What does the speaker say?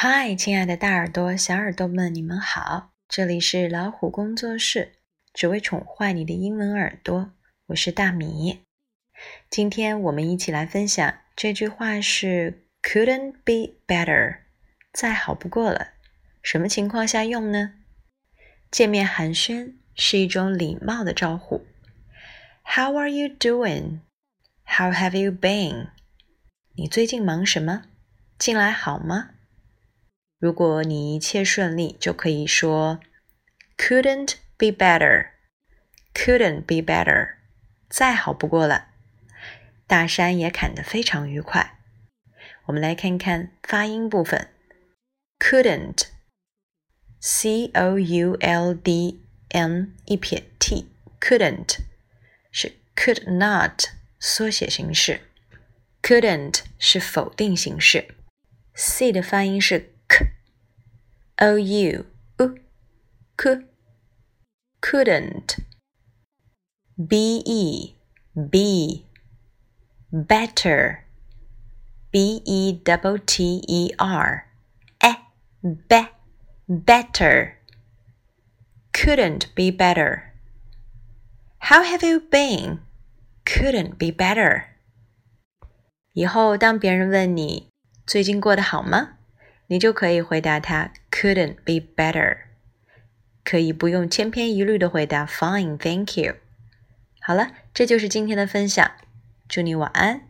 嗨，亲爱的大耳朵、小耳朵们，你们好！这里是老虎工作室，只为宠坏你的英文耳朵。我是大米。今天我们一起来分享这句话是 “couldn't be better”，再好不过了。什么情况下用呢？见面寒暄是一种礼貌的招呼。How are you doing? How have you been? 你最近忙什么？近来好吗？如果你一切顺利，就可以说 "Couldn't be better, couldn't be better，再好不过了。大山也砍得非常愉快。我们来看看发音部分，couldn't，c o u l d n 一撇 t，couldn't 是 could not 缩写形式，couldn't 是否定形式，c 的发音是。o u u c couldn't b e b better b e double t e r e be better couldn't be better how have you been couldn't be better 以后当别人问你最近过得好吗？ 你就可以回答他 couldn't be better，可以不用千篇一律的回答 fine，thank you。好了，这就是今天的分享，祝你晚安。